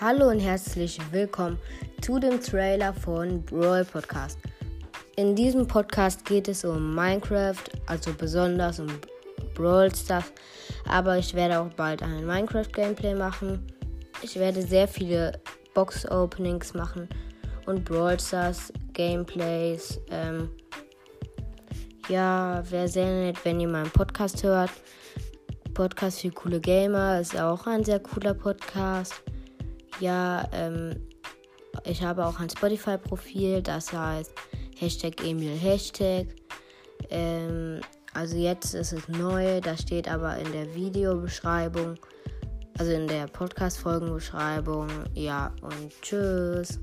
Hallo und herzlich willkommen zu dem Trailer von Brawl Podcast. In diesem Podcast geht es um Minecraft, also besonders um Brawl Stars, aber ich werde auch bald ein Minecraft Gameplay machen. Ich werde sehr viele Box Openings machen und Brawl Stars Gameplays. Ähm, ja, wäre sehr nett, wenn ihr meinen Podcast hört. Podcast für coole Gamer ist auch ein sehr cooler Podcast. Ja, ähm, ich habe auch ein Spotify-Profil, das heißt Hashtag Emil Hashtag. Ähm, also jetzt ist es neu, das steht aber in der Videobeschreibung, also in der Podcast-Folgenbeschreibung. Ja, und tschüss.